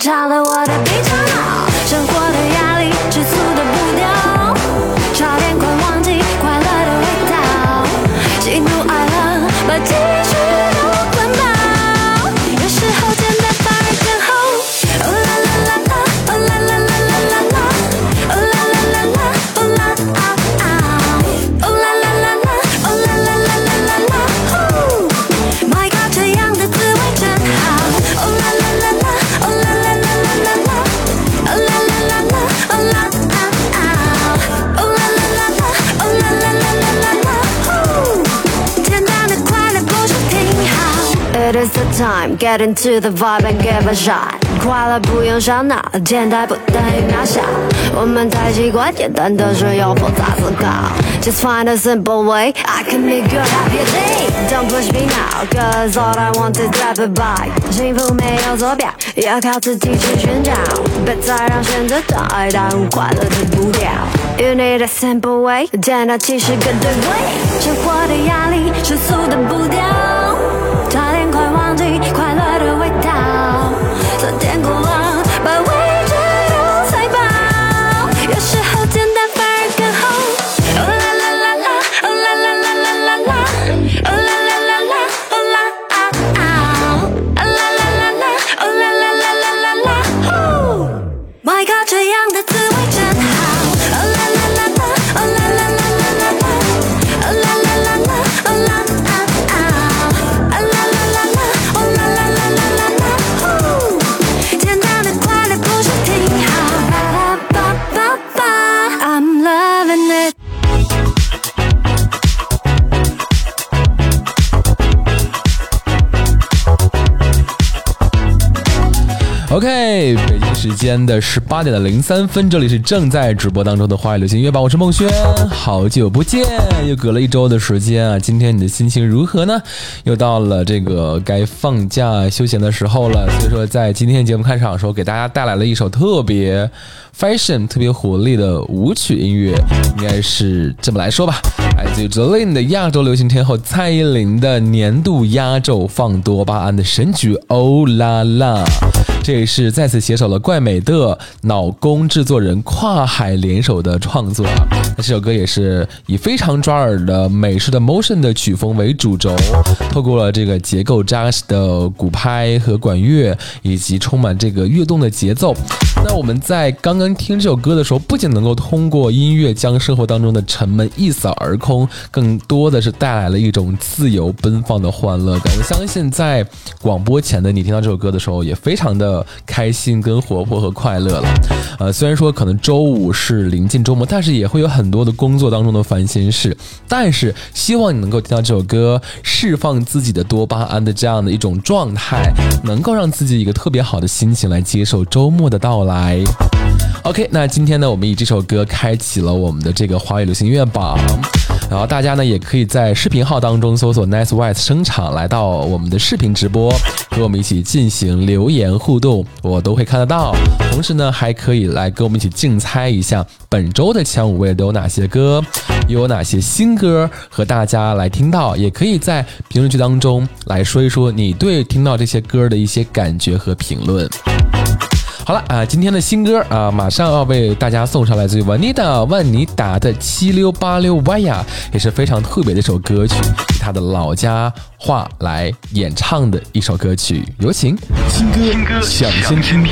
多，这就差 I'm get into the vibe and give a shot。快乐不用烧脑，简单不等于渺小。我们太习惯简单的事有复杂思考。Just find a simple way, I can make you happy day. Don't push me now, cause all I want is grab a bite。幸福没有坐标，要靠自己去寻找。别再让选择障碍耽误快乐的步调。You need a simple way，简单其实更对味。生活的压力，世俗的步调，OK，北京时间的十八点的零三分，这里是正在直播当中的花语流行音乐榜，我是孟轩，好久不见，又隔了一周的时间啊，今天你的心情如何呢？又到了这个该放假休闲的时候了，所以说在今天节目开场的时候，给大家带来了一首特别 fashion、特别活力的舞曲音乐，应该是这么来说吧，来自于 Jolin 的亚洲流行天后蔡依林的年度压轴放多巴胺的神曲《欧啦啦》。这也是再次携手了怪美的脑工制作人跨海联手的创作啊。那这首歌也是以非常抓耳的美式的 motion 的曲风为主轴，透过了这个结构扎实的鼓拍和管乐，以及充满这个跃动的节奏。那我们在刚刚听这首歌的时候，不仅能够通过音乐将生活当中的沉闷一扫而空，更多的是带来了一种自由奔放的欢乐感。我相信在广播前的你听到这首歌的时候，也非常的开心、跟活泼和快乐了。呃，虽然说可能周五是临近周末，但是也会有很多的工作当中的烦心事。但是希望你能够听到这首歌，释放自己的多巴胺的这样的一种状态，能够让自己一个特别好的心情来接受周末的到来。OK，那今天呢，我们以这首歌开启了我们的这个华语流行音乐榜。然后大家呢也可以在视频号当中搜索 Nice White 声场，来到我们的视频直播，和我们一起进行留言互动，我都会看得到。同时呢，还可以来跟我们一起竞猜一下本周的前五位都有哪些歌，又有哪些新歌和大家来听到，也可以在评论区当中来说一说你对听到这些歌的一些感觉和评论。好了啊，今天的新歌啊，马上要为大家送上来自于万妮达万妮达的七六八六歪呀，也是非常特别的一首歌曲，以他的老家话来演唱的一首歌曲，有请新歌想先听。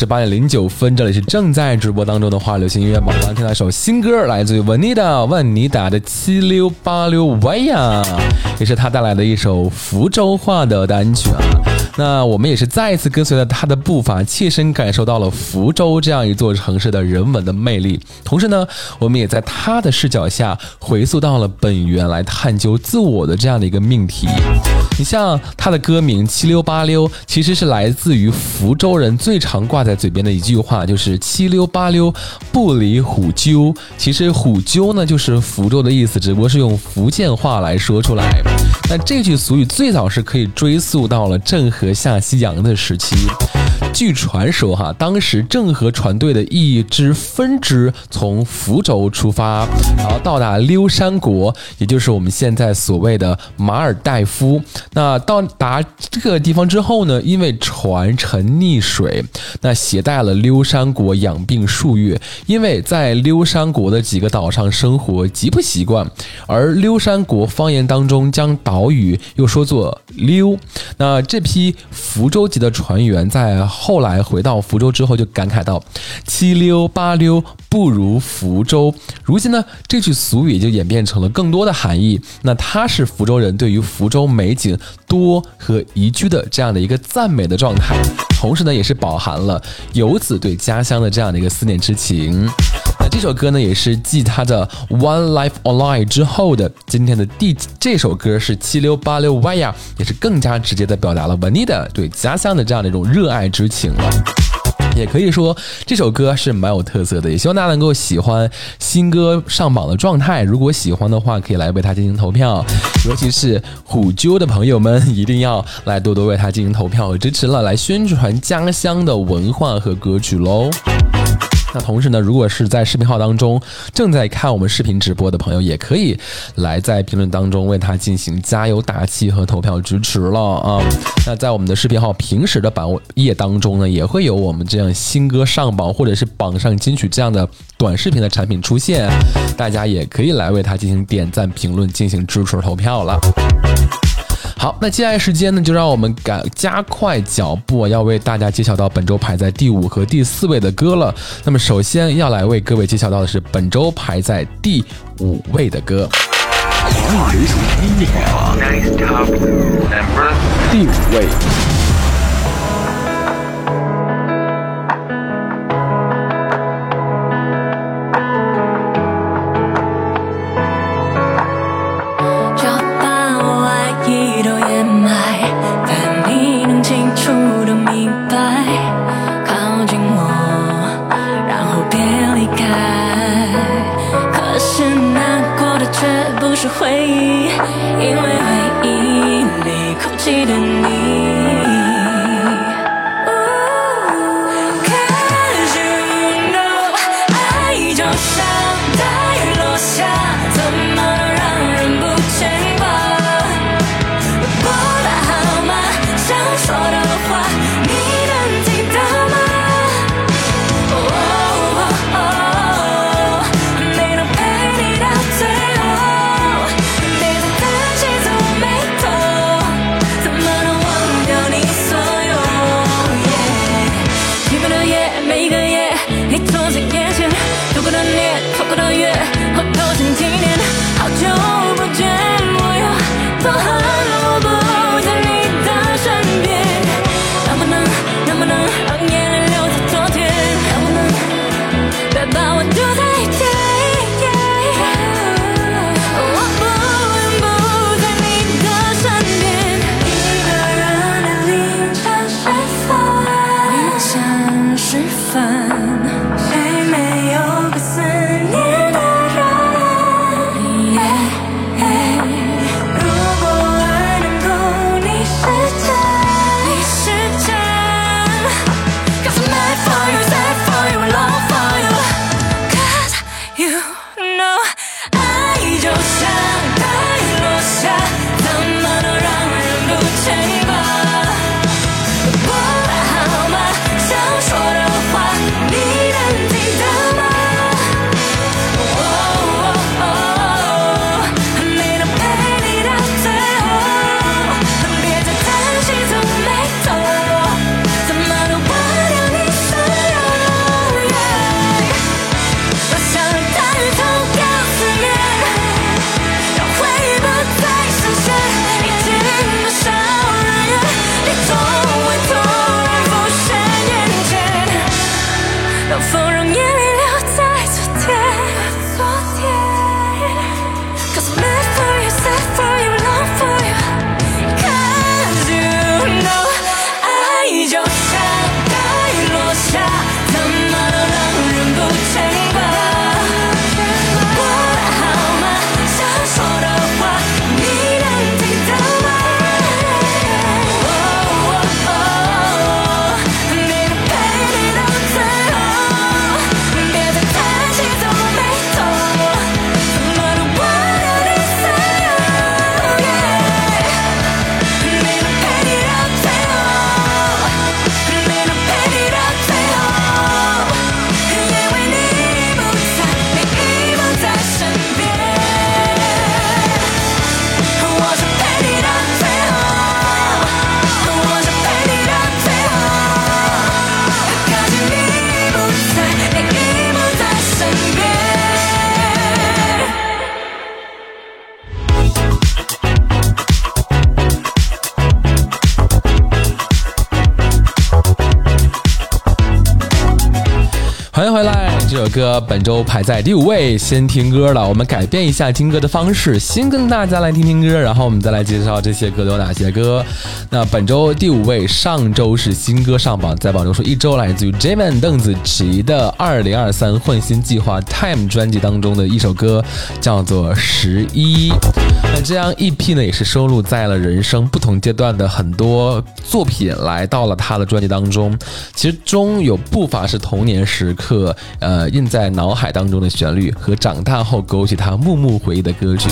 十八点零九分，这里是正在直播当中的话流行音乐榜，刚刚听到一首新歌，来自于文妮达万妮达的七六八六歪呀，也是他带来的一首福州话的单曲啊。那我们也是再一次跟随了他的步伐，切身感受到了福州这样一座城市的人文的魅力。同时呢，我们也在他的视角下回溯到了本源，来探究自我的这样的一个命题。你像他的歌名“七溜八溜”，其实是来自于福州人最常挂在嘴边的一句话，就是“七溜八溜不离虎丘”。其实“虎丘”呢，就是福州的意思，只不过是用福建话来说出来。那这句俗语最早是可以追溯到了郑和下西洋的时期。据传说哈，当时郑和船队的一支分支从福州出发，然后到达溜山国，也就是我们现在所谓的马尔代夫。那到达这个地方之后呢，因为船沉溺水，那携带了溜山国养病数月。因为在溜山国的几个岛上生活极不习惯，而溜山国方言当中将岛屿又说作溜。那这批福州籍的船员在后来回到福州之后，就感慨到“七溜八溜不如福州”。如今呢，这句俗语就演变成了更多的含义。那它是福州人对于福州美景多和宜居的这样的一个赞美的状态，同时呢，也是饱含了游子对家乡的这样的一个思念之情。这首歌呢，也是继他的《One Life Online》之后的今天的第这首歌是七溜八溜歪呀，也是更加直接的表达了文妮的对家乡的这样的一种热爱之情了。也可以说这首歌是蛮有特色的，也希望大家能够喜欢新歌上榜的状态。如果喜欢的话，可以来为他进行投票，尤其是虎啾的朋友们，一定要来多多为他进行投票和支持了，来宣传家乡的文化和歌曲喽。那同时呢，如果是在视频号当中正在看我们视频直播的朋友，也可以来在评论当中为他进行加油打气和投票支持了啊。那在我们的视频号平时的版页当中呢，也会有我们这样新歌上榜或者是榜上金曲这样的短视频的产品出现，大家也可以来为他进行点赞、评论、进行支持投票了。好，那接下来时间呢，就让我们赶加快脚步，要为大家揭晓到本周排在第五和第四位的歌了。那么，首先要来为各位揭晓到的是本周排在第五位的歌。华语流行音乐榜第五位。歌本周排在第五位。先听歌了，我们改变一下听歌的方式，先跟大家来听听歌，然后我们再来介绍这些歌都有哪些歌。那本周第五位，上周是新歌上榜，在榜中说一周来自于 Jamin 邓紫棋的《二零二三混新计划 Time》专辑当中的一首歌，叫做《十一》。这张 EP 呢，也是收录在了人生不同阶段的很多作品来到了他的专辑当中，其实中有不乏是童年时。刻呃印在脑海当中的旋律和长大后勾起他幕幕回忆的歌曲，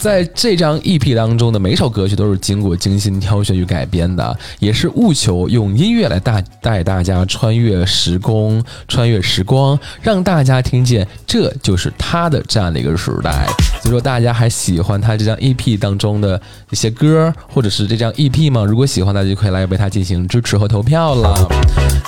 在这张 EP 当中的每首歌曲都是经过精心挑选与改编的，也是务求用音乐来带带大家穿越时空、穿越时光，让大家听见这就是他的这样的一个时代。所以说，大家还喜欢他这张 EP 当中的一些歌，或者是这张 EP 吗？如果喜欢，大家就可以来为他进行支持和投票了。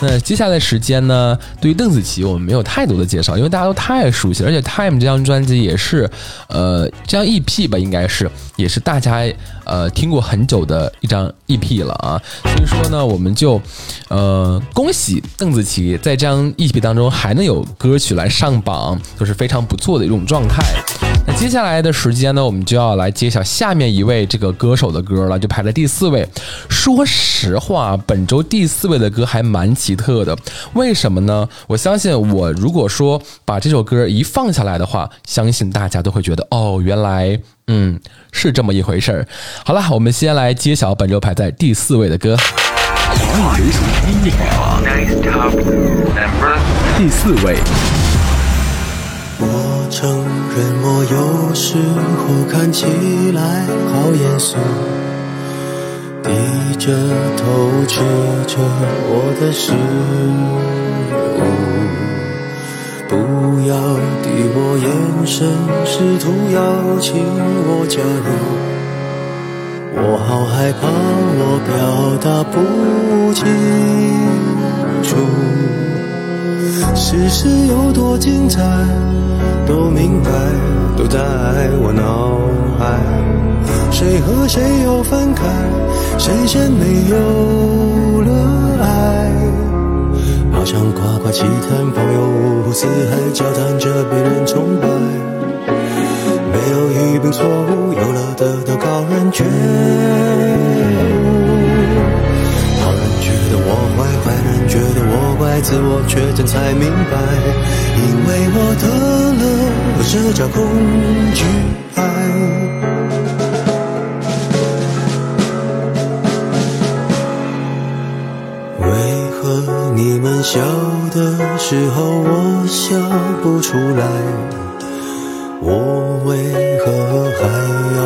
那接下来时间呢？对于邓紫棋，我们没有太多的介绍，因为大家都太熟悉。而且《Time》这张专辑也是，呃，这张 EP 吧，应该是也是大家呃听过很久的一张 EP 了啊。所以说呢，我们就呃恭喜邓紫棋在这张 EP 当中还能有歌曲来上榜，都是非常不错的一种状态。那接下来的时间呢，我们就要来揭晓下面一位这个歌手的歌了，就排在第四位。说实话，本周第四位的歌还蛮奇特的，为什么呢？我相信，我如果说把这首歌一放下来的话，相信大家都会觉得，哦，原来，嗯，是这么一回事儿。好了，我们先来揭晓本周排在第四位的歌。华语流行音乐榜第四位。我承认，我有时候看起来好严肃，低着头吃着我的食物。要敌我眼神，试图邀请我加入。我好害怕，我表达不清楚。世事有多精彩，都明白，都在我脑海。谁和谁又分开，谁先没有？好像夸夸其谈，朋友五湖四海，交谈着被人崇拜。没有一并错误，有了得到高人觉悟。我坏，坏人觉得我怪，自我确诊才明白，因为我得了，社交恐惧爱。笑的时候我笑不出来？我为何还要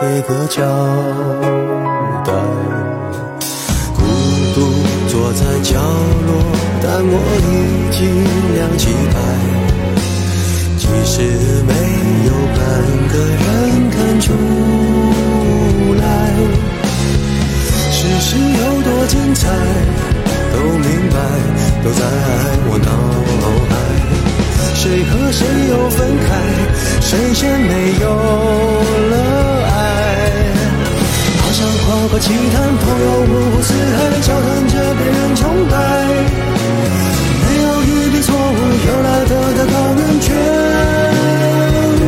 给个交代？孤独坐在角落，但我已经亮起牌。即使没有半个人看出来，世事有多精彩，都明白，都在我脑海。谁和谁又分开？谁先没有了爱？好像跨过奇谈，朋友五湖四海，交谈着被人崇拜。没有一笔错误，有了得的高人觉悟。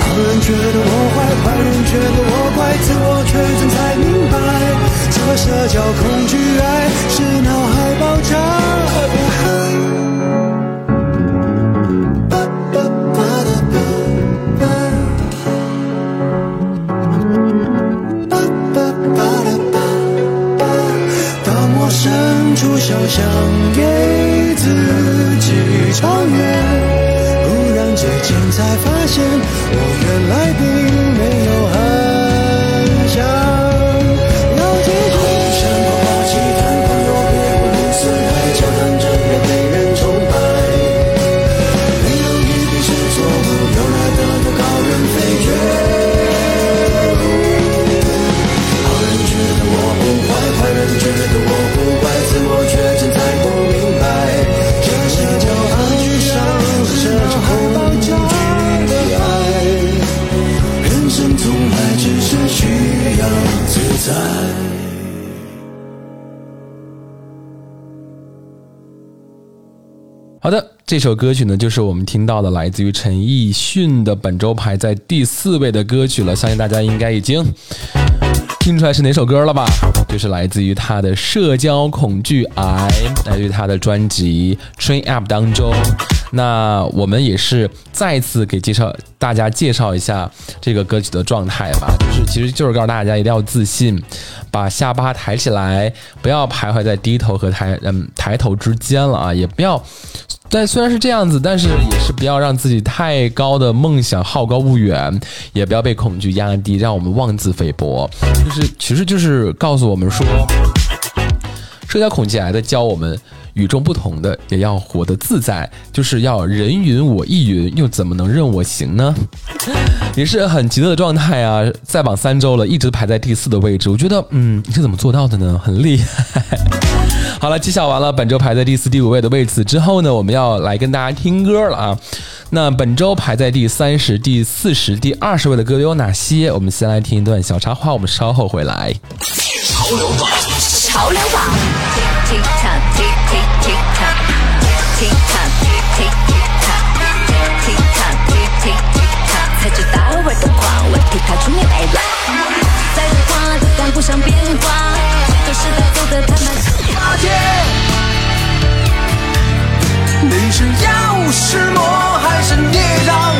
好人觉得我坏，坏人觉得我怪，自我确诊才明白，社交恐惧爱是脑海爆炸。出手想给自己超越，忽然之间才发现，我原来并没有这首歌曲呢，就是我们听到的来自于陈奕迅的本周排在第四位的歌曲了。相信大家应该已经听出来是哪首歌了吧？就是来自于他的《社交恐惧癌》，来自于他的专辑《Train Up》当中。那我们也是再次给介绍大家介绍一下这个歌曲的状态吧，就是其实就是告诉大家一定要自信，把下巴抬起来，不要徘徊在低头和抬嗯抬头之间了啊，也不要。但虽然是这样子，但是也是不要让自己太高的梦想好高骛远，也不要被恐惧压低，让我们妄自菲薄。就是其实就是告诉我们说，社交恐惧癌的教我们。与众不同的，也要活得自在，就是要人云我亦云，又怎么能任我行呢？也是很极乐的状态啊！在榜三周了，一直排在第四的位置，我觉得，嗯，你是怎么做到的呢？很厉害。好了，揭晓完了本周排在第四、第五位的位置之后呢，我们要来跟大家听歌了啊！那本周排在第三十、第四十、第二十位的歌有哪些？我们先来听一段小插花，我们稍后回来。潮流榜，潮流榜是魔还是孽障？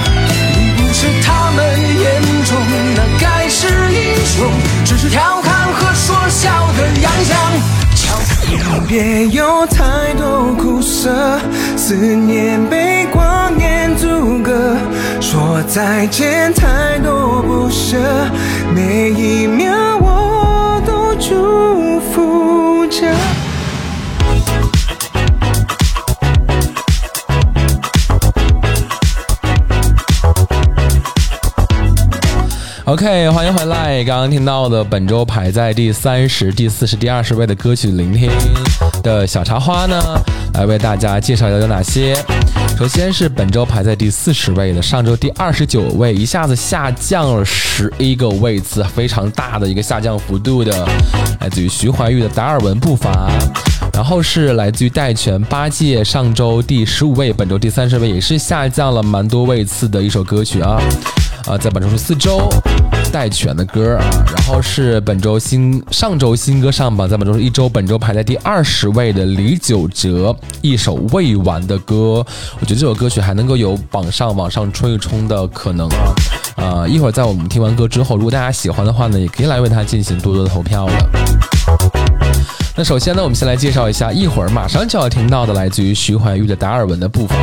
你不是他们眼中那盖世英雄，只是调侃和说笑的洋相。桥别有太多苦涩，思念被光年阻隔，说再见太多不舍，每一秒我都祝福着。OK，欢迎回来。刚刚听到的本周排在第三十、第四十、第二十位的歌曲，聆听的小茶花呢，来为大家介绍一下有哪些。首先是本周排在第四十位的，上周第二十九位，一下子下降了十一个位次，非常大的一个下降幅度的，来自于徐怀钰的《达尔文步伐》。然后是来自于戴荃八戒，上周第十五位，本周第三十位，也是下降了蛮多位次的一首歌曲啊。啊，在本周是四周戴荃的歌啊，然后是本周新上周新歌上榜，在本周是一周，本周排在第二十位的李玖哲一首未完的歌，我觉得这首歌曲还能够有榜上往上冲一冲的可能啊。呃，一会儿在我们听完歌之后，如果大家喜欢的话呢，也可以来为他进行多多的投票了。那首先呢，我们先来介绍一下，一会儿马上就要听到的，来自于徐怀钰的《达尔文的步伐》，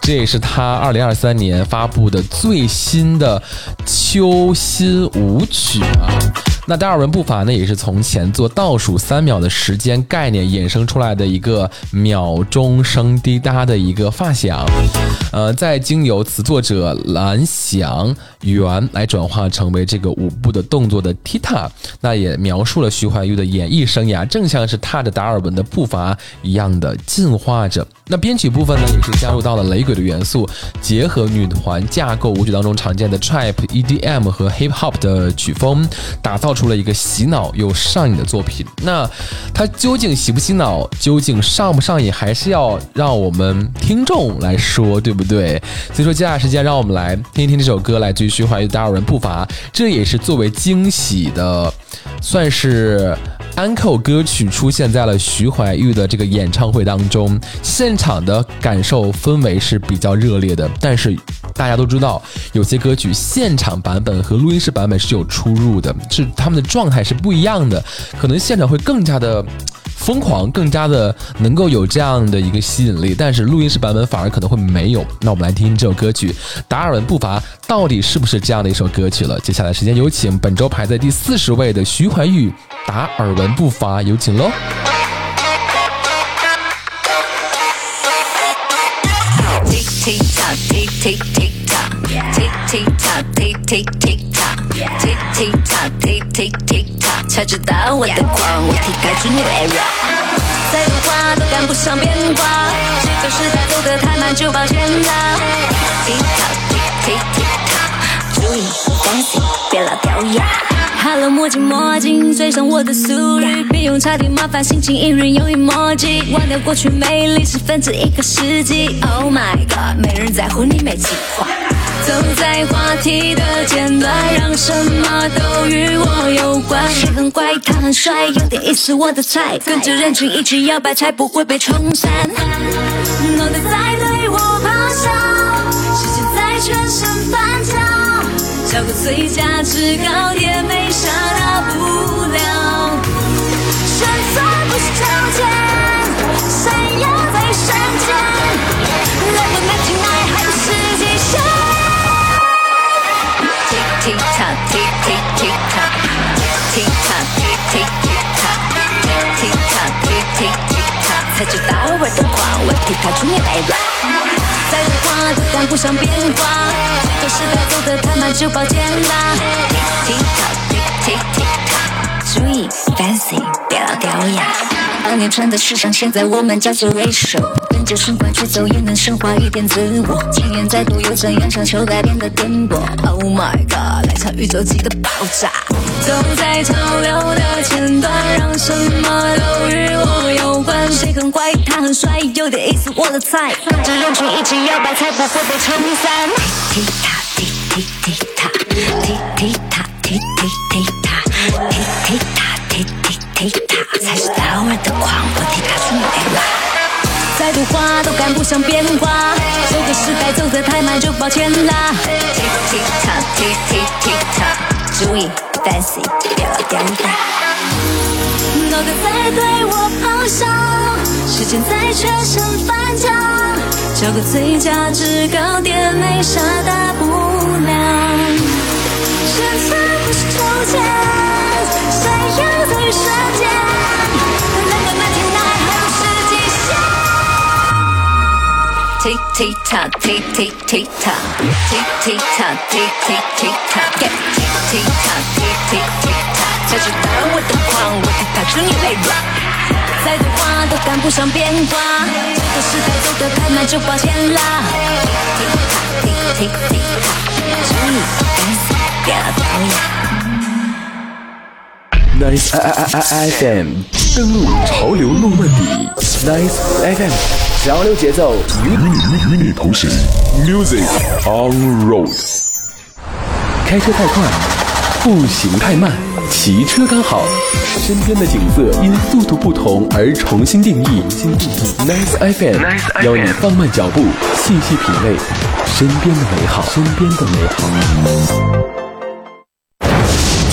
这也是他二零二三年发布的最新的秋新舞曲啊。那达尔文步伐呢，也是从前作倒数三秒的时间概念衍生出来的一个秒钟声滴答的一个发响，呃，再经由词作者蓝翔元来转化成为这个舞步的动作的踢踏，那也描述了徐怀钰的演艺生涯，正像是踏着达尔文的步伐一样的进化着。那编曲部分呢，也是加入到了雷鬼的元素，结合女团架构舞曲当中常见的 trap、EDM 和 hip hop 的曲风，打造出了一个洗脑又上瘾的作品。那它究竟洗不洗脑，究竟上不上瘾，还是要让我们听众来说，对不对？所以说，接下来时间让我们来听一听这首歌，来自于徐怀钰的《达尔文步伐》，这也是作为惊喜的，算是。安扣歌曲出现在了徐怀钰的这个演唱会当中，现场的感受氛围是比较热烈的。但是大家都知道，有些歌曲现场版本和录音室版本是有出入的，是他们的状态是不一样的，可能现场会更加的。疯狂，更加的能够有这样的一个吸引力，但是录音室版本反而可能会没有。那我们来听听这首歌曲《达尔文步伐》到底是不是这样的一首歌曲了？接下来时间有请本周排在第四十位的徐怀钰《达尔文步伐》，有请喽。tick tick tock tick tick tick tock tick tick tock tick tick tick. 才知道我的狂，我替改出 new era。再多话都赶不上变化，是旧时代走得太慢，就抱歉啦。tick tock tick tick tick tock，注意 fancy，别老掉牙。Hello，墨镜墨镜，追上我的速率，别用插题麻烦心情一人有 emoji，忘掉过去美丽是分之一个世纪。Oh my god，没人在乎你没计划。走在话题的尖端，让什么都与我有关。谁很乖，他很帅，有点意思，我的菜。跟着人群一起摇摆，才不会被冲散。脑袋在对我咆哮，时间在全身翻搅。找个最佳制高点，才知道玩的狂，我替他出面来吧。再多话都赶不上变化，这时代走得太慢就抱歉啦。Tick tick tock, tick tick tick tock，注意 fancy，别老掉牙。当年穿的时尚，现在我们叫做 racial，跟着循环去走，也能升华一点自我。经验再多，又怎样像求改变的颠簸？Oh my god，来场宇宙级的爆炸！走在潮流的前端，让什么都与我有关。谁很坏，他很帅，有点意思，我的菜。跟着人群一起摇摆，才不会被冲散。踢踢踏，踢踢踢踏，踢踢踏，踢踢踢踏，踢踢踏，才是大玩的狂，我替他出来吧。再多话都赶不上变化，这个时代走得太慢，就抱歉啦。Tick tick tock，注意 fancy，别老掉牙。脑袋在对我咆哮，时间在全身翻搅，找个最佳制高点，没啥大不了。选择不是抽签，闪耀在瞬间。Level ninety nine 还不是极限。Tick tick tock, tick tick tick tock, tick tick tock, tick tick tick tock, tick tick tock, tick tick tick tock，才知道我的狂，我替他出你来 rock。再多话都赶不上变化，这个时代走得太慢，就抱歉啦。Tick tick tick tock，注意 fancy，别老掉牙。Nice I I I I FM 登录潮流诺曼底，Nice FM 潮流节奏与你与你同行，Music on road。开车太快，步行太慢，骑车刚好。身边的景色因速度不同而重新定义。Nice FM 邀你放慢脚步，细细品味身边的美好，身边的美好。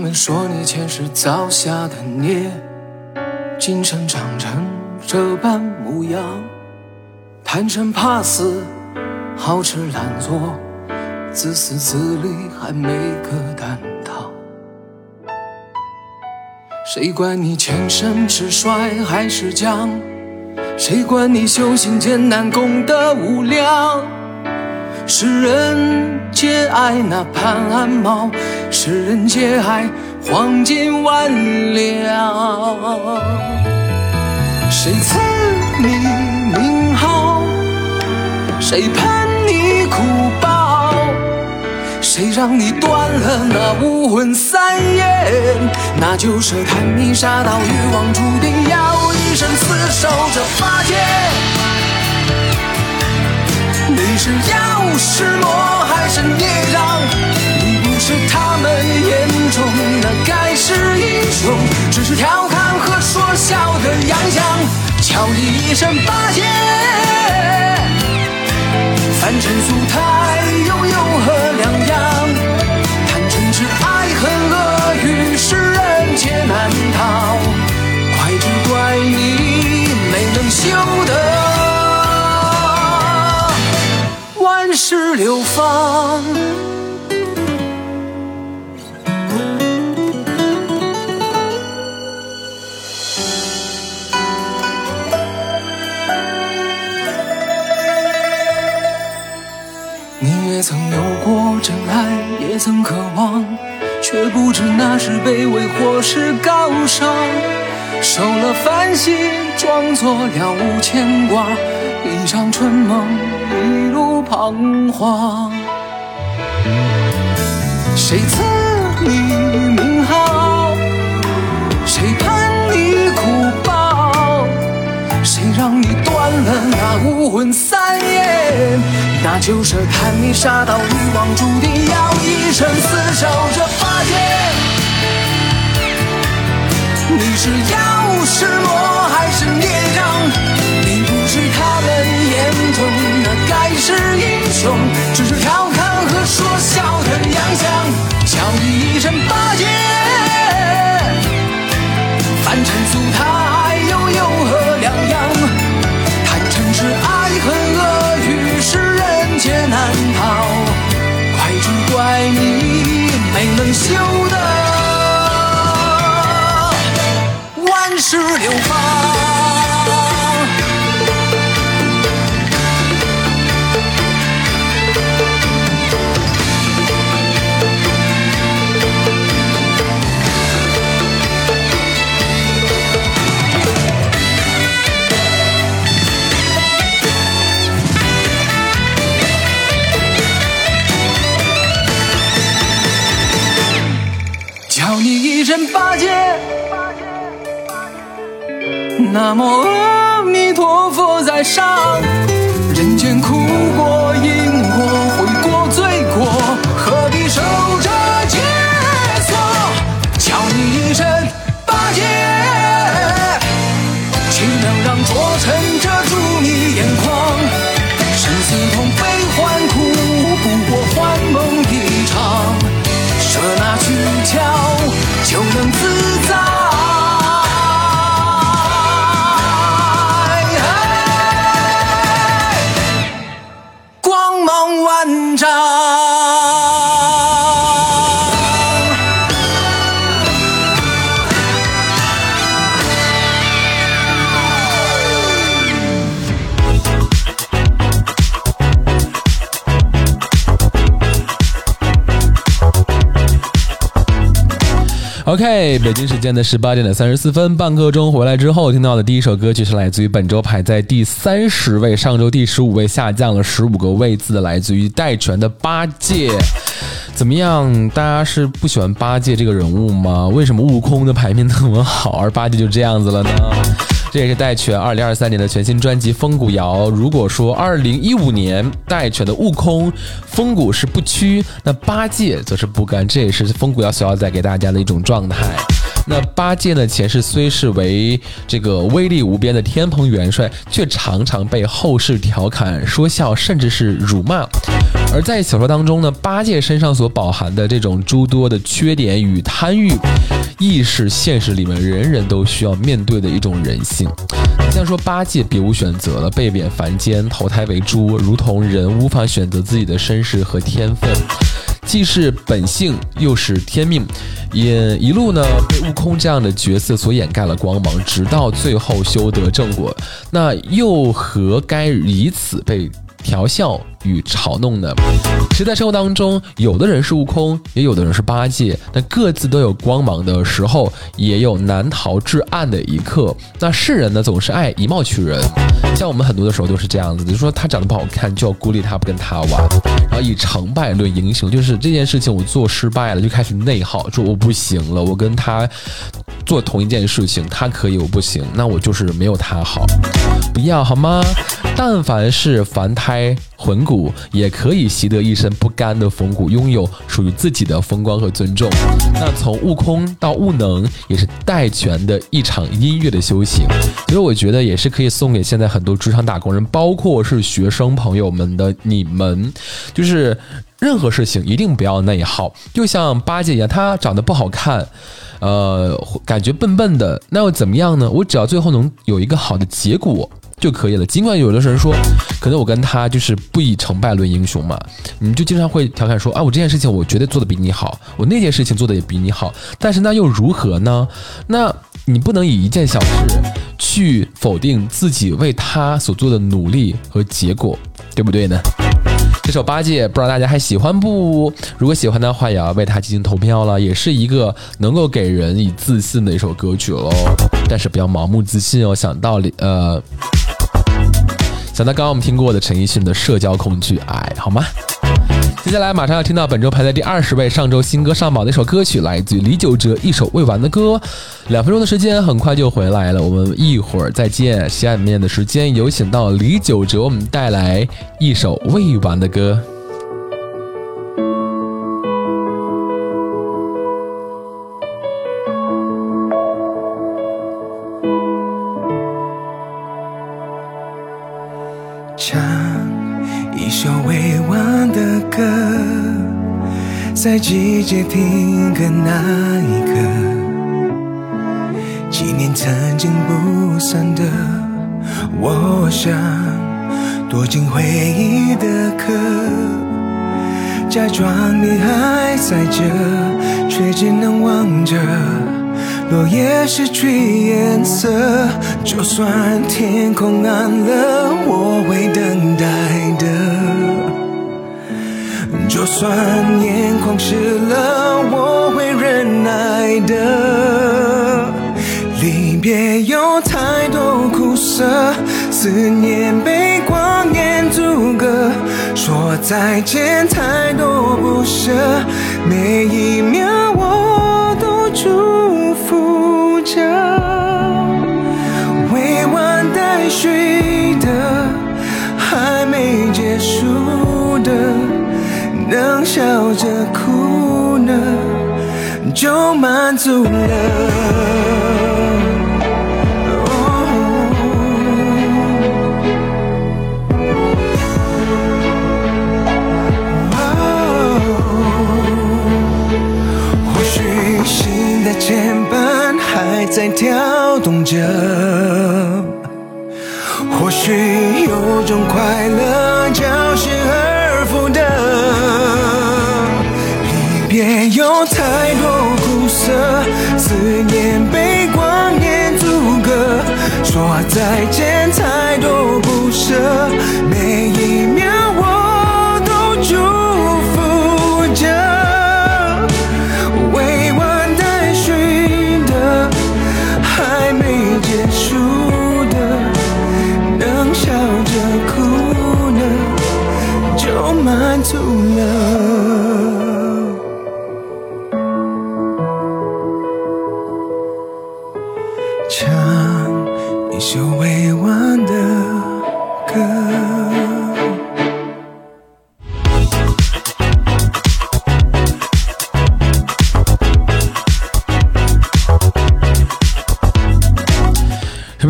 们说你前世造下的孽，今生长成这般模样。贪生怕死，好吃懒做，自私自利，还没个担当。谁管你前生是帅还是将？谁管你修行艰难，功德无量？世人皆爱那潘安茂，世人皆爱黄金万两。谁赐你名号？谁喷你苦报？谁让你断了那武魂三眼？那就是看你杀到欲望注定要一生厮守这八戒。你是妖是魔还是孽障？你不是他们眼中那盖世英雄，只是调侃和说笑的洋相。瞧你一身八戒，凡尘俗态又有何两样？贪嗔痴爱恨恶欲，世人皆难逃。怪只怪你没能修得。是流放。你也曾有过真爱，也曾渴望，却不知那是卑微或是高尚。受了烦心，装作了无牵挂，一场春梦，彷徨。谁赐你名号？谁盼你哭报？谁让你断了那无魂三眼？那就是看你杀到欲望，注定要一生厮守这八戒。你是妖是魔还是孽南无阿弥陀佛，在上。OK，北京时间的十八点的三十四分，半刻钟回来之后听到的第一首歌曲是来自于本周排在第三十位，上周第十五位下降了十五个位次的，来自于戴荃的八戒。怎么样？大家是不喜欢八戒这个人物吗？为什么悟空的排名那么好，而八戒就这样子了呢？这也是戴荃二零二三年的全新专辑《风骨谣》。如果说二零一五年戴荃的悟空、风骨是不屈，那八戒则是不甘。这也是风骨谣所要带给大家的一种状态。那八戒呢，前世虽是为这个威力无边的天蓬元帅，却常常被后世调侃、说笑，甚至是辱骂。而在小说当中呢，八戒身上所饱含的这种诸多的缺点与贪欲，亦是现实里面人人都需要面对的一种人性。像说八戒别无选择了，被贬凡间，投胎为猪，如同人无法选择自己的身世和天分。既是本性，又是天命，也一路呢被悟空这样的角色所掩盖了光芒，直到最后修得正果，那又何该以此被调笑与嘲弄呢？其实，在生活当中，有的人是悟空，也有的人是八戒，那各自都有光芒的时候，也有难逃至暗的一刻。那世人呢，总是爱以貌取人，像我们很多的时候都是这样子，就说他长得不好看，就要孤立他，不跟他玩，然后以成败论英雄，就是这件事情我做失败了，就开始内耗，说我不行了，我跟他做同一件事情，他可以，我不行，那我就是没有他好，不要好吗？但凡是凡胎魂骨，也可以习得一身不甘的风骨，拥有属于自己的风光和尊重。那从悟空到悟能，也是戴荃的一场音乐的修行。所以我觉得也是可以送给现在很多职场打工人，包括是学生朋友们的你们，就是任何事情一定不要内耗。就像八戒一样，他长得不好看。呃，感觉笨笨的，那又怎么样呢？我只要最后能有一个好的结果就可以了。尽管有的人说可能我跟他就是不以成败论英雄嘛，你就经常会调侃说啊，我这件事情我绝对做的比你好，我那件事情做的也比你好，但是那又如何呢？那你不能以一件小事去否定自己为他所做的努力和结果，对不对呢？这首八戒不知道大家还喜欢不？如果喜欢的话，也要为他进行投票了。也是一个能够给人以自信的一首歌曲喽。但是不要盲目自信哦。想到里呃，想到刚刚我们听过的陈奕迅的《社交恐惧》，哎，好吗？接下来马上要听到本周排在第二十位、上周新歌上榜的一首歌曲，来自于李玖哲一首未完的歌。两分钟的时间很快就回来了，我们一会儿再见。下面的时间有请到李玖哲，我们带来一首未完的歌。在季节停格那一刻，纪念曾经不散的，我想躲进回忆的壳，假装你还在这，却只能望着。落叶失去颜色，就算天空暗了，我会等待的；就算夜眶湿了，我会忍耐的。离别有太多苦涩，思念被光年阻隔，说再见太多不舍，每一秒我都祝福着。未完待续的，还没结束的，能笑着哭呢，就满足了。或许心的牵绊还在跳动着，或许有种快乐思念被光年阻隔，说再见。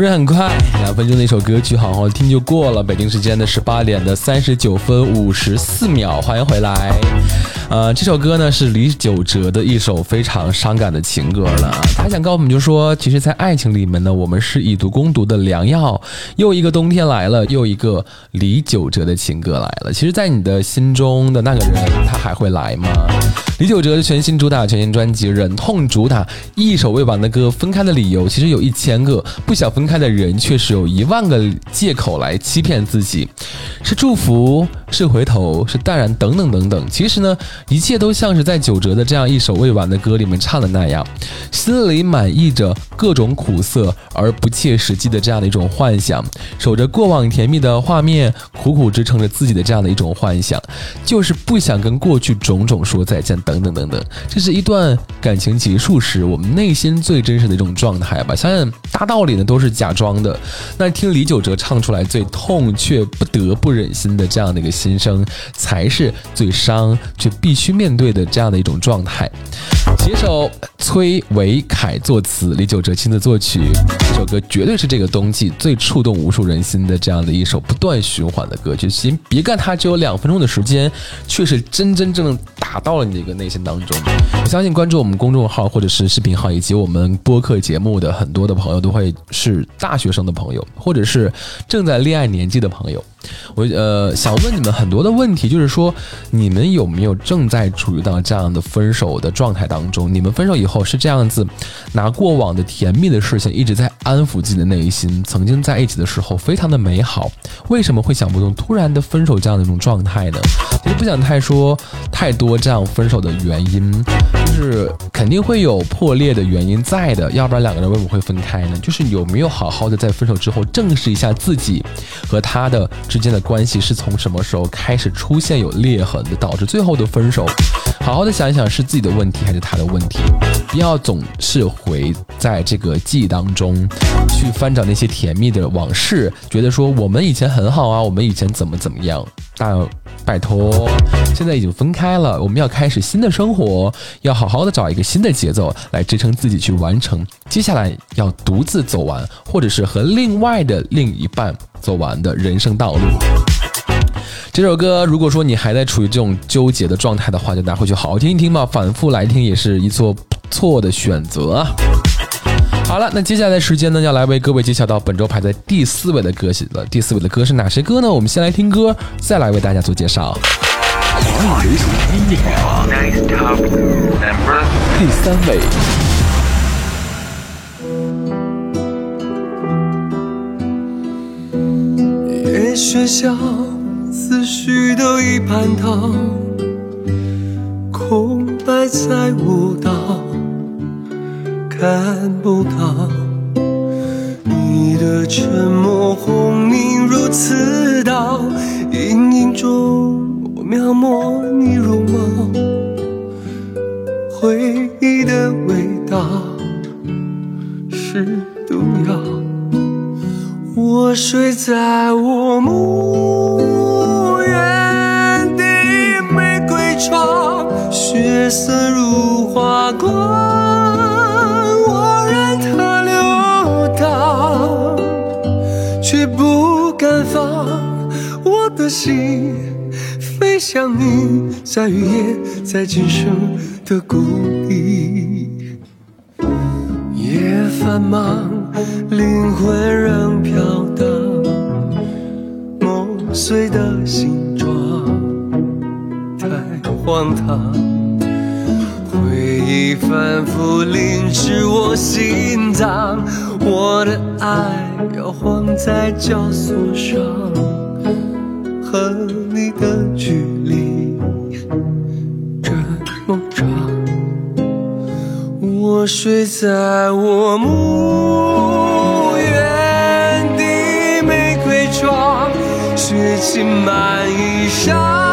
不是很快？两分钟的一首歌曲，好好听就过了。北京时间的十八点的三十九分五十四秒，欢迎回来。呃，这首歌呢是李玖哲的一首非常伤感的情歌了啊。他想告诉我们，就说其实，在爱情里面呢，我们是以毒攻毒的良药。又一个冬天来了，又一个李玖哲的情歌来了。其实，在你的心中的那个人，他还会来吗？李玖哲的全新主打全新专辑《忍痛》主打一首未完的歌，分开的理由其实有一千个，不想分开的人却是有一万个借口来欺骗自己，是祝福，是回头，是淡然，等等等等。其实呢，一切都像是在九哲的这样一首未完的歌里面唱的那样，心里满溢着各种苦涩而不切实际的这样的一种幻想，守着过往甜蜜的画面，苦苦支撑着自己的这样的一种幻想，就是不想跟过去种种说再见，等等等等。这是一段感情结束时我们内心最真实的一种状态吧。想想大道理呢都是假装的，那听李玖哲唱出来最痛却不得不忍心的这样的一个心声，才是最伤却必必须面对的这样的一种状态。携手崔维凯作词，李玖哲亲自作曲。这首歌绝对是这个冬季最触动无数人心的这样的一首不断循环的歌曲。先别看它只有两分钟的时间，却是真真正正打到了你的一个内心当中。我相信关注我们公众号或者是视频号以及我们播客节目的很多的朋友，都会是大学生的朋友，或者是正在恋爱年纪的朋友。我呃想问你们很多的问题，就是说你们有没有正在处于到这样的分手的状态当中？你们分手以后是这样子，拿过往的甜蜜的事情一直在安抚自己的内心，曾经在一起的时候非常的美好，为什么会想不通突然的分手这样的一种状态呢？其实不想太说太多这样分手的原因，是肯定会有破裂的原因在的，要不然两个人为什么会分开呢？就是有没有好好的在分手之后正视一下自己和他的。之间的关系是从什么时候开始出现有裂痕的，导致最后的分手？好好的想一想，是自己的问题还是他的问题？不要总是回在这个记忆当中去翻找那些甜蜜的往事，觉得说我们以前很好啊，我们以前怎么怎么样？但拜托，现在已经分开了，我们要开始新的生活，要好好的找一个新的节奏来支撑自己去完成接下来要独自走完，或者是和另外的另一半。走完的人生道路。这首歌，如果说你还在处于这种纠结的状态的话，就拿回去好好听一听吧，反复来听也是一错不错的选择啊。好了，那接下来的时间呢，要来为各位揭晓到本周排在第四位的歌曲了。第四位的歌是哪些歌呢？我们先来听歌，再来为大家做介绍。第三位。学校思绪都已盘套，空白在舞蹈，看不到你的沉默，轰鸣如刺刀，阴影中我描摹你容貌，回忆的味道是毒药。我睡在我墓心飞向你，在雨夜，在今生的谷底，夜繁忙。灵魂仍飘荡，梦碎的形状太荒唐，回忆反复淋湿我心脏，我的爱摇晃在绞索上，和你的距离这么长，我睡在我墓园的玫瑰床。血浸满衣裳，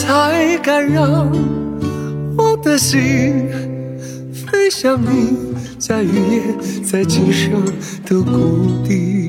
才敢让我的心飞向你。在雨夜，在今生的谷底。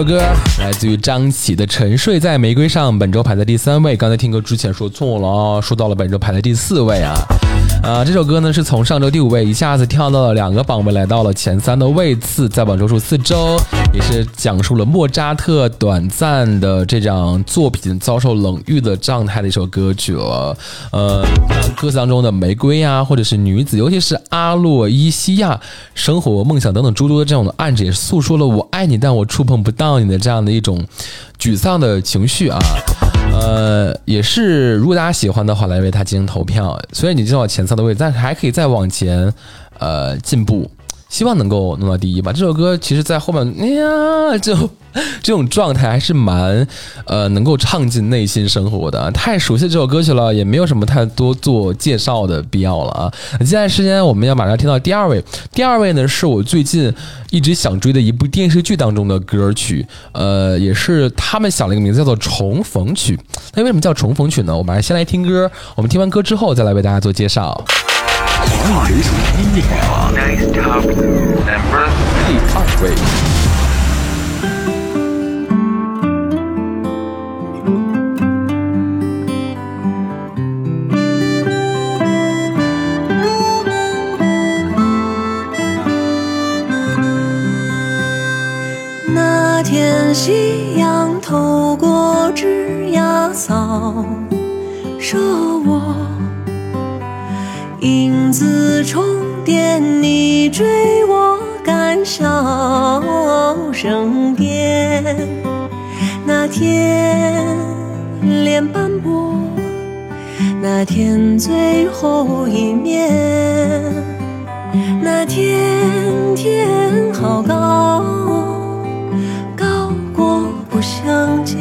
首歌来自于张启的《沉睡在玫瑰上》，本周排在第三位。刚才听歌之前说错了哦，说到了本周排在第四位啊。啊，这首歌呢是从上周第五位一下子跳到了两个榜位，来到了前三的位次，在榜周数四周，也是讲述了莫扎特短暂的这张作品遭受冷遇的状态的一首歌曲了。呃，歌词当中的玫瑰啊，或者是女子，尤其是阿洛伊西亚生活、梦想等等诸多的这种的暗指，也诉说了我爱你，但我触碰不到你的这样的一种沮丧的情绪啊。呃，也是，如果大家喜欢的话，来为他进行投票。虽然你知道前三的位置，但是还可以再往前，呃，进步。希望能够弄到第一吧。这首歌其实，在后面，哎呀，就这种状态还是蛮，呃，能够唱进内心生活的。太熟悉这首歌曲了，也没有什么太多做介绍的必要了啊。接下来时间，我们要马上听到第二位。第二位呢，是我最近一直想追的一部电视剧当中的歌曲，呃，也是他们想了一个名字，叫做《重逢曲》。那为什么叫重逢曲呢？我们还是先来听歌，我们听完歌之后再来为大家做介绍。华语流行音乐榜第二位。那天夕阳透过枝桠扫射我，影子重叠，你追我赶，笑声变。那天脸斑驳，那天最后一面，那天天好高。高过不相见。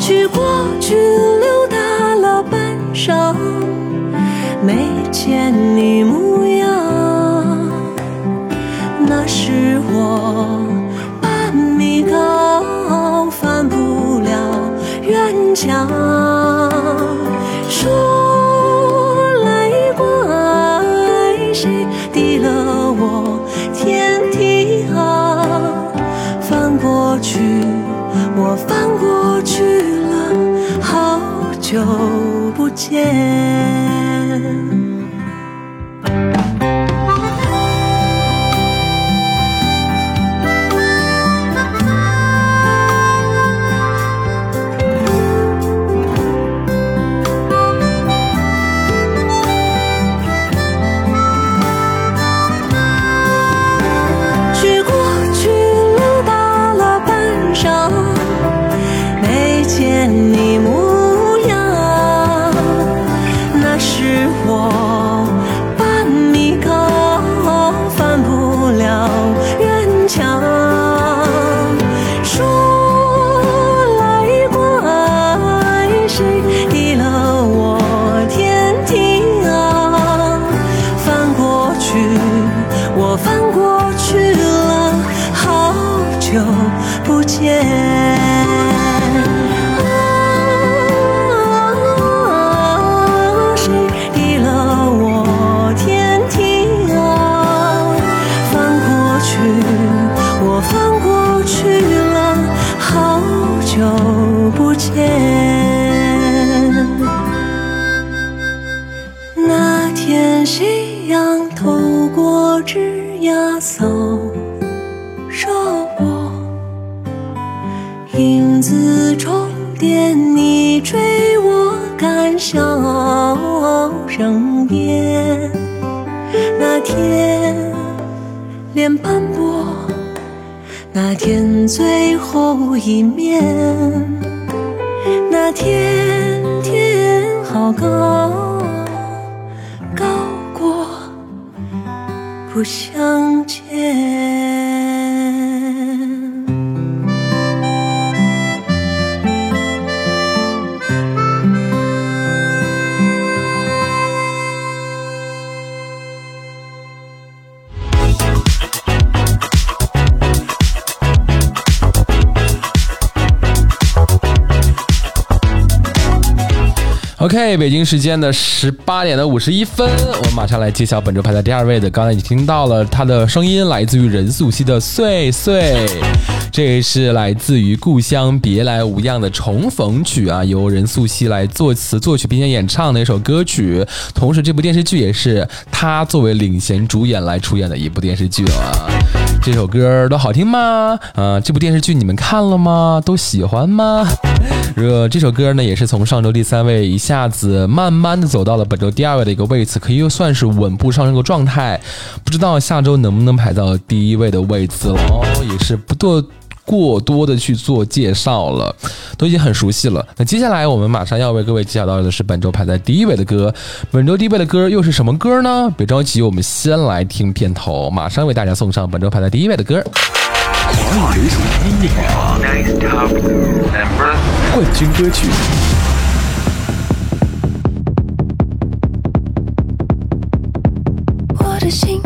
去过去半晌，没见你模样。那是我半米高，翻不了院墙。说来怪谁敌了我天梯啊？翻过去，我翻过去了，好久见。天脸斑驳，那天最后一面。那天天好高，高过不相见。OK，北京时间的十八点的五十一分，我们马上来揭晓本周排在第二位的。刚才你听到了他的声音，来自于任素汐的《碎碎》，这是来自于《故乡别来无恙》的重逢曲啊，由任素汐来作词作曲并且演唱的一首歌曲。同时，这部电视剧也是他作为领衔主演来出演的一部电视剧啊。这首歌都好听吗？啊，这部电视剧你们看了吗？都喜欢吗？这这首歌呢，也是从上周第三位一下子慢慢的走到了本周第二位的一个位置，可以算是稳步上升的状态。不知道下周能不能排到第一位的位置了哦，也是不多过多的去做介绍了，都已经很熟悉了。那接下来我们马上要为各位揭晓到的是本周排在第一位的歌，本周第一位的歌又是什么歌呢？别着急，我们先来听片头，马上为大家送上本周排在第一位的歌。华语流行音乐冠军歌曲。我的心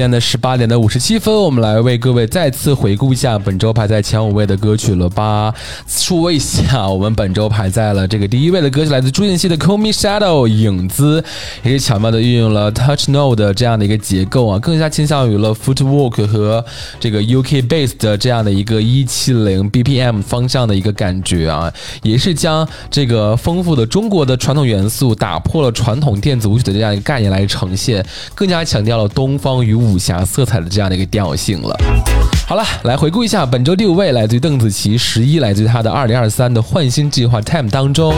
间的十八点的五十七分，我们来为各位再次回顾一下本周排在前五位的歌曲了吧？说一下，我们本周排在了这个第一位的歌曲来自朱婧汐的《Call Me Shadow》影子，也是巧妙的运用了 Touch Note 的这样的一个结构啊，更加倾向于了 Footwork 和这个 UK Bass 的这样的一个一七零 BPM 方向的一个感觉啊，也是将这个丰富的中国的传统元素打破了传统电子舞曲的这样一个概念来呈现，更加强调了东方与舞武侠色彩的这样的一个调性了。好了，来回顾一下本周第五位，来自于邓紫棋，十一来自于她的二零二三的换新计划 Time 当中，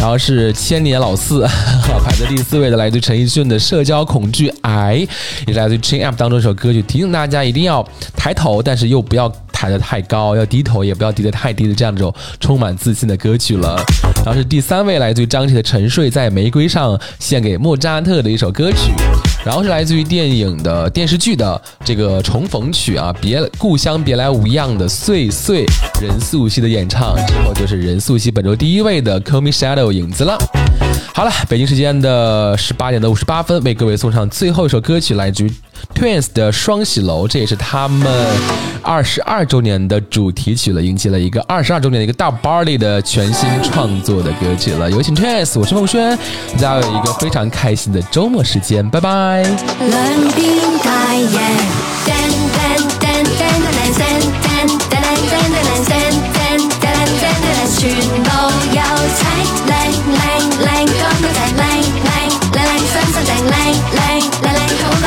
然后是千年老四 排在第四位的，来自于陈奕迅的社交恐惧癌，也来自于 Chin App 当中一首歌曲，提醒大家一定要抬头，但是又不要抬得太高，要低头也不要低得太低的这样一种充满自信的歌曲了。然后是第三位，来自于张杰的沉睡在玫瑰上，献给莫扎特的一首歌曲。然后是来自于电影的电视剧的这个重逢曲啊，别故乡别来无恙的岁岁任素汐的演唱，之后就是任素汐本周第一位的 Call Me Shadow 影子了。好了，北京时间的十八点的五十八分，为各位送上最后一首歌曲，来自于 Twins 的双喜楼，这也是他们二十二周年的主题曲了，迎接了一个二十二周年的一个大 party 的全新创作的歌曲了。有请 Twins，我是孟轩，大家有一个非常开心的周末时间，拜拜。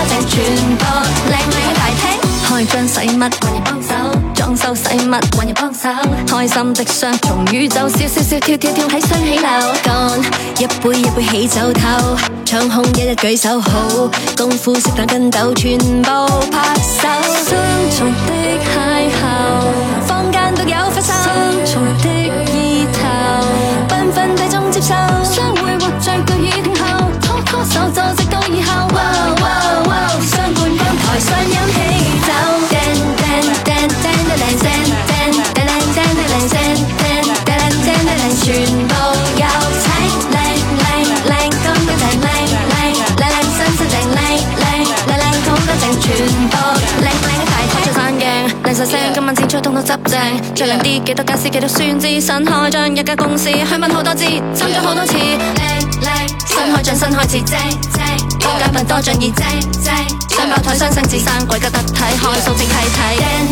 正，全部靓女大廳。開張洗物，揾人幫手；装修洗物，揾人幫手。开心的双重宇宙，笑笑笑跳跳跳起雙喜樓。乾一杯一杯起酒頭，唱空一日举手好，功夫识打筋斗，全部拍手。双重的邂逅，声今晚展出通通执正最靓啲几多家私几多孙子新开张一家公司香槟好多支斟咗好多次靓靓新开张新开始正正多家品多奖意正正双胞台双生子生鬼嘅得体可数字睇睇